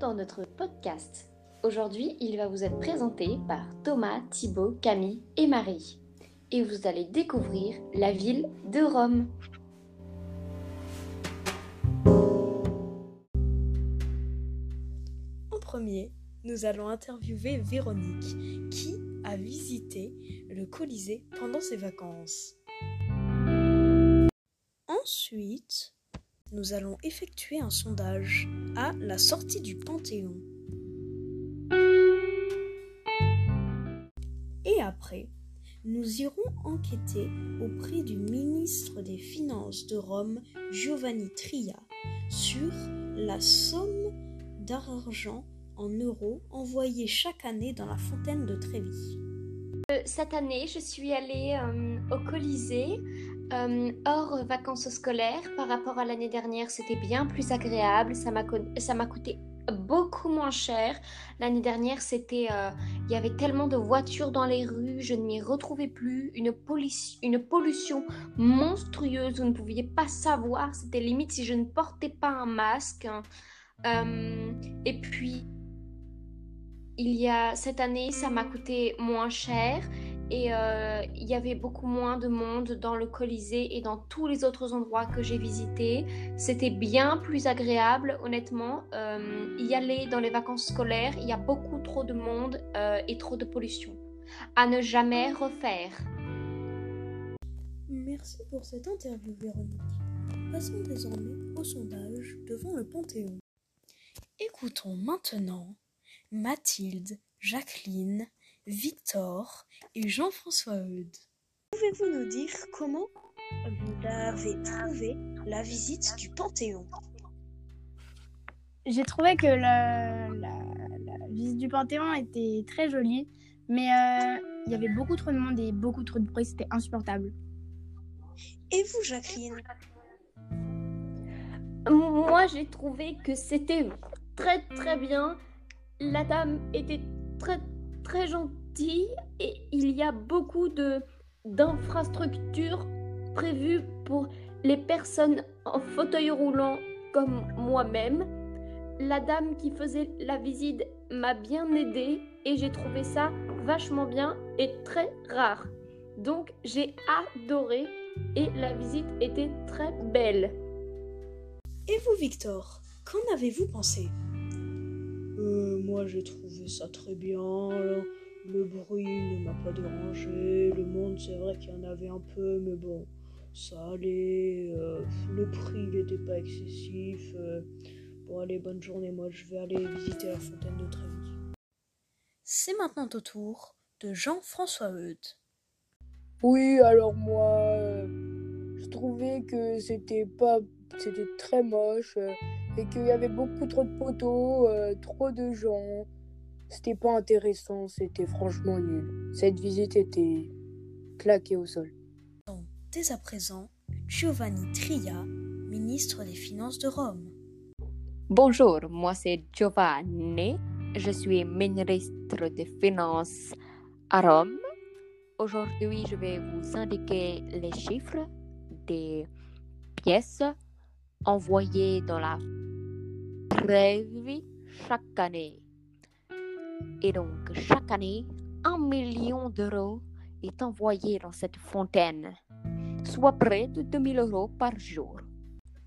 dans notre podcast. Aujourd'hui, il va vous être présenté par Thomas, Thibaut, Camille et Marie. Et vous allez découvrir la ville de Rome. En premier, nous allons interviewer Véronique, qui a visité le Colisée pendant ses vacances. Ensuite, nous allons effectuer un sondage à la sortie du Panthéon. Et après, nous irons enquêter auprès du ministre des Finances de Rome, Giovanni Tria, sur la somme d'argent en euros envoyée chaque année dans la fontaine de Trévis. Euh, cette année, je suis allée euh, au Colisée euh, hors vacances scolaires. Par rapport à l'année dernière, c'était bien plus agréable. Ça m'a coûté beaucoup moins cher. L'année dernière, c'était, il y avait tellement de voitures dans les rues, je ne m'y retrouvais plus. Une, pollution monstrueuse, vous ne pouviez pas savoir. C'était limite si je ne portais pas un masque. et puis il y a cette année, ça m'a coûté moins cher et euh, il y avait beaucoup moins de monde dans le Colisée et dans tous les autres endroits que j'ai visités. C'était bien plus agréable, honnêtement. Euh, y aller dans les vacances scolaires, il y a beaucoup trop de monde euh, et trop de pollution. À ne jamais refaire. Merci pour cette interview, Véronique. Passons désormais au sondage devant le Panthéon. Écoutons maintenant Mathilde, Jacqueline, Victor et Jean-François Eudes. Pouvez-vous nous dire comment vous avez trouvé la visite du Panthéon? J'ai trouvé que la, visite du Panthéon était très jolie, mais euh, il y avait beaucoup trop de monde et beaucoup trop de bruit, c'était insupportable. Et vous, Jacqueline? Moi, j'ai trouvé que c'était très très bien la dame était très très gentille et il y a beaucoup de d'infrastructures prévues pour les personnes en fauteuil roulant comme moi-même. La dame qui faisait la visite m'a bien aidée et j'ai trouvé ça vachement bien et très rare. Donc j'ai adoré et la visite était très belle. Et vous Victor, qu'en avez-vous pensé? Euh, moi j'ai trouvé ça très bien. Le bruit ne m'a pas dérangé. Le monde, c'est vrai qu'il y en avait un peu, mais bon, ça allait. Euh, le prix n'était pas excessif. Euh, bon, allez, bonne journée. Moi, je vais aller visiter la fontaine de Trévis. C'est maintenant au tour de Jean-François Eudes. Oui, alors moi, je trouvais que c'était pas. C'était très moche et qu'il y avait beaucoup trop de poteaux, euh, trop de gens. C'était pas intéressant, c'était franchement nul. Cette visite était claquée au sol. Dès à présent, Giovanni Tria, ministre des Finances de Rome. Bonjour, moi c'est Giovanni. Je suis ministre des Finances à Rome. Aujourd'hui, je vais vous indiquer les chiffres des pièces envoyées dans la prévu chaque année. Et donc, chaque année, un million d'euros est envoyé dans cette fontaine, soit près de 2000 euros par jour.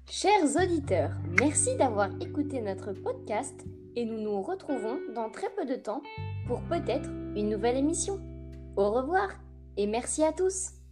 Chers auditeurs, merci d'avoir écouté notre podcast et nous nous retrouvons dans très peu de temps pour peut-être une nouvelle émission. Au revoir et merci à tous.